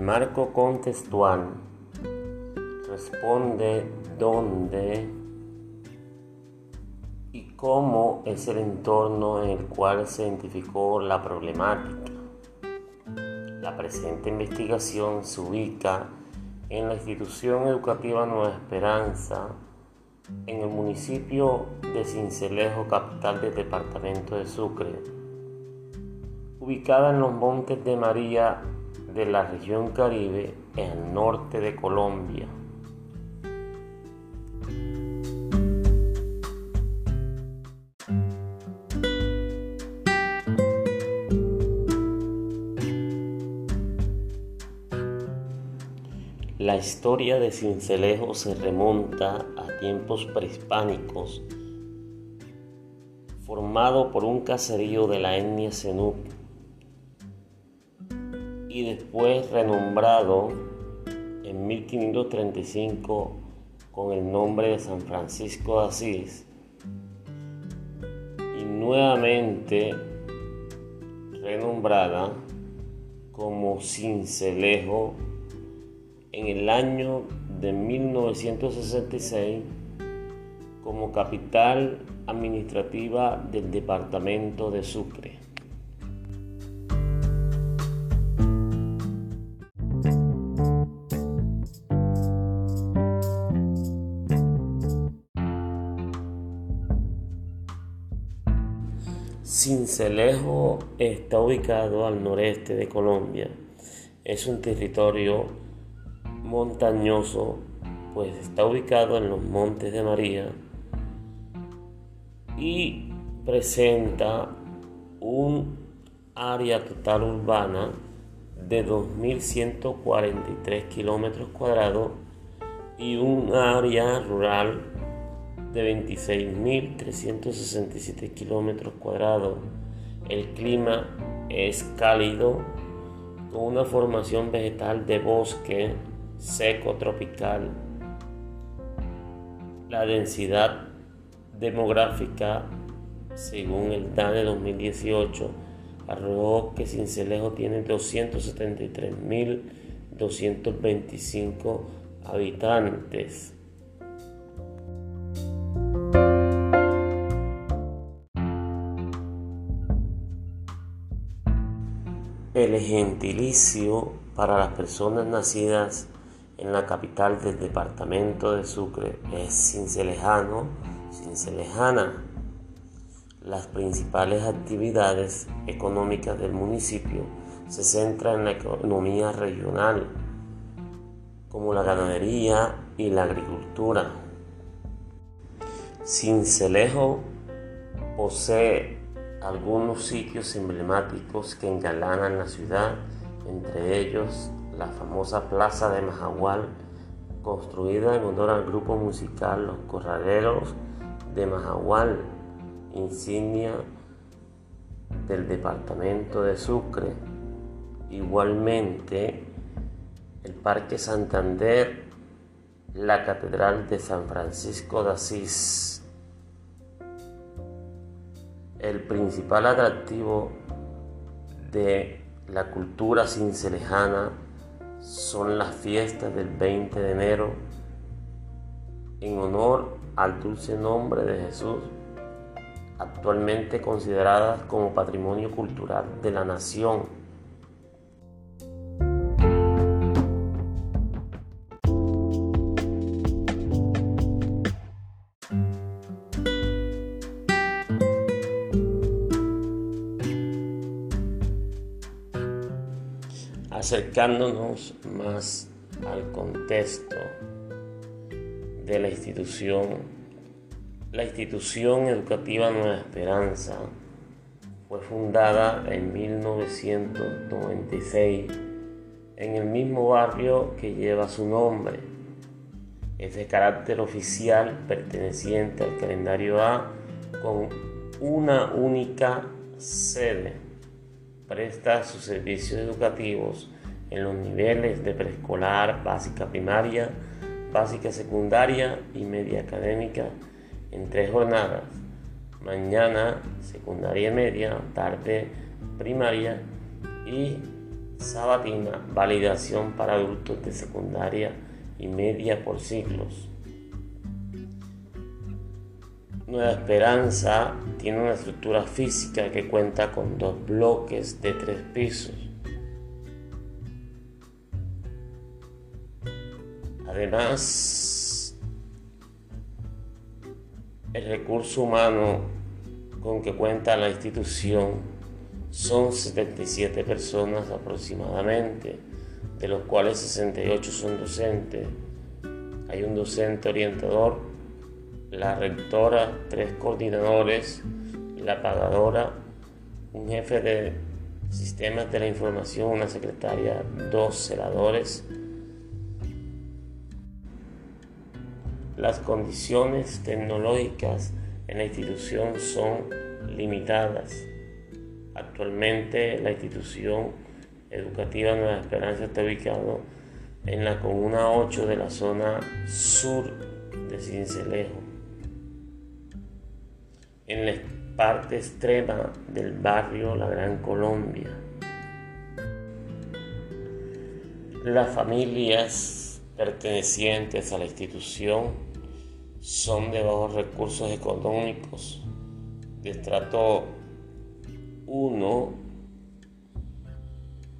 Marco contextual responde dónde y cómo es el entorno en el cual se identificó la problemática. La presente investigación se ubica en la institución educativa Nueva Esperanza, en el municipio de Cincelejo, capital del departamento de Sucre, ubicada en los Montes de María de la región Caribe, en el norte de Colombia. La historia de Cincelejo se remonta a tiempos prehispánicos, formado por un caserío de la etnia Zenú y después renombrado en 1535 con el nombre de San Francisco de Asís y nuevamente renombrada como Cincelejo en el año de 1966 como capital administrativa del departamento de Sucre. Cincelejo está ubicado al noreste de Colombia. Es un territorio montañoso, pues está ubicado en los Montes de María y presenta un área total urbana de 2.143 kilómetros cuadrados y un área rural de 26.367 kilómetros cuadrados. El clima es cálido con una formación vegetal de bosque seco tropical. La densidad demográfica, según el DANE 2018, arrojó que Cincelejo tiene 273.225 habitantes. El gentilicio para las personas nacidas en la capital del departamento de Sucre es Cincelejano, Cincelejana. Las principales actividades económicas del municipio se centran en la economía regional, como la ganadería y la agricultura. Cincelejo posee algunos sitios emblemáticos que engalanan la ciudad, entre ellos la famosa Plaza de Majagual, construida en honor al grupo musical Los Corraleros de Majagual, insignia del departamento de Sucre. Igualmente, el Parque Santander, la Catedral de San Francisco de Asís. El principal atractivo de la cultura cincelejana son las fiestas del 20 de enero en honor al dulce nombre de Jesús, actualmente consideradas como patrimonio cultural de la nación. Acercándonos más al contexto de la institución, la institución educativa Nueva Esperanza fue fundada en 1996 en el mismo barrio que lleva su nombre. Es de carácter oficial perteneciente al calendario A con una única sede presta sus servicios educativos en los niveles de preescolar, básica primaria, básica secundaria y media académica en tres jornadas. Mañana secundaria media, tarde primaria y sabatina, validación para adultos de secundaria y media por siglos. Nueva Esperanza tiene una estructura física que cuenta con dos bloques de tres pisos. Además, el recurso humano con que cuenta la institución son 77 personas aproximadamente, de los cuales 68 son docentes. Hay un docente orientador, la rectora, tres coordinadores, la pagadora, un jefe de sistemas de la información, una secretaria, dos celadores. Las condiciones tecnológicas en la institución son limitadas Actualmente la institución educativa Nueva Esperanza está ubicado en la comuna 8 de la zona sur de Cincelejo, en la parte extrema del barrio La Gran Colombia. Las familias pertenecientes a la institución son de bajos recursos económicos, de estrato 1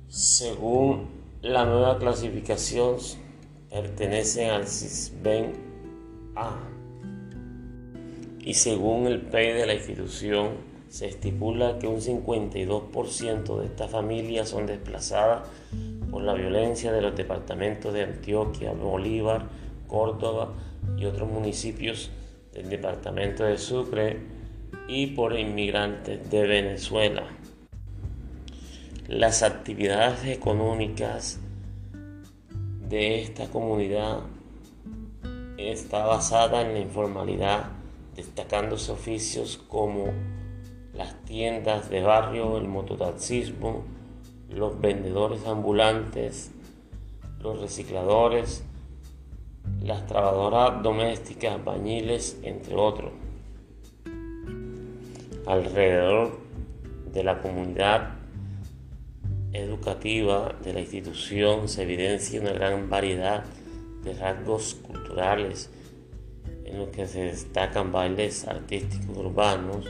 según la nueva clasificación pertenecen al CISBEN A y según el PEI de la institución se estipula que un 52% de estas familias son desplazadas por la violencia de los departamentos de Antioquia, Bolívar, Córdoba y otros municipios del departamento de Sucre y por inmigrantes de Venezuela. Las actividades económicas de esta comunidad está basada en la informalidad, destacándose oficios como las tiendas de barrio, el mototaxismo, los vendedores ambulantes, los recicladores, las trabajadoras domésticas, bañiles, entre otros. Alrededor de la comunidad educativa de la institución se evidencia una gran variedad de rasgos culturales en los que se destacan bailes artísticos urbanos,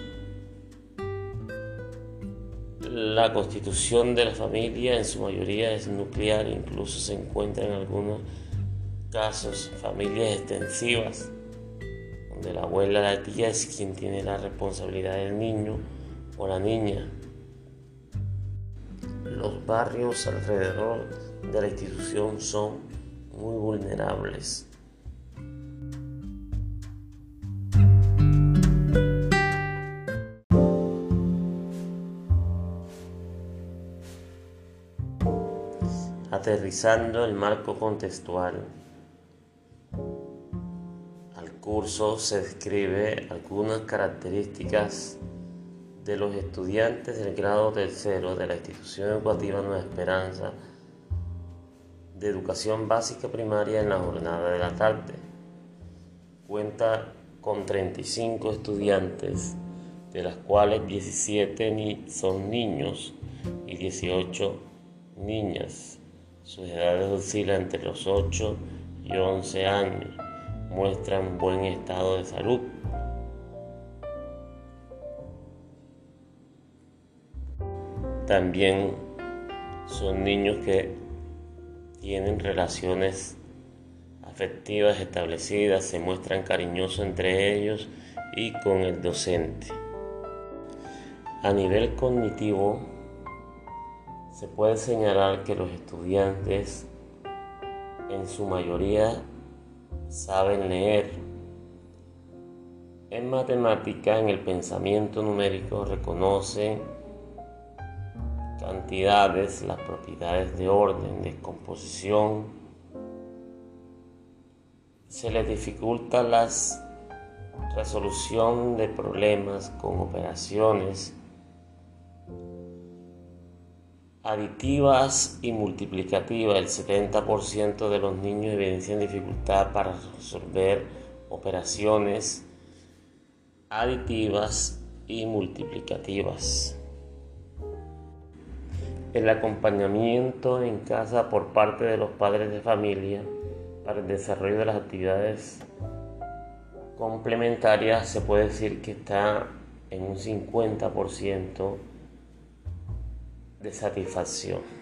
la constitución de la familia en su mayoría es nuclear, incluso se encuentra en algunos casos familias extensivas de la abuela, la tía es quien tiene la responsabilidad del niño o la niña. Los barrios alrededor de la institución son muy vulnerables. Aterrizando el marco contextual curso se describe algunas características de los estudiantes del grado tercero de la institución educativa Nueva Esperanza de educación básica primaria en la jornada de la tarde. Cuenta con 35 estudiantes, de las cuales 17 son niños y 18 niñas. Sus edades oscilan entre los 8 y 11 años muestran buen estado de salud. También son niños que tienen relaciones afectivas establecidas, se muestran cariñosos entre ellos y con el docente. A nivel cognitivo, se puede señalar que los estudiantes en su mayoría saben leer. En matemática, en el pensamiento numérico, reconocen cantidades, las propiedades de orden, de composición. Se les dificulta la resolución de problemas con operaciones aditivas y multiplicativas. El 70% de los niños evidencian dificultad para resolver operaciones aditivas y multiplicativas. el acompañamiento en casa por parte de los padres de familia para el desarrollo de las actividades complementarias se puede decir que está en un 50% de satisfacción.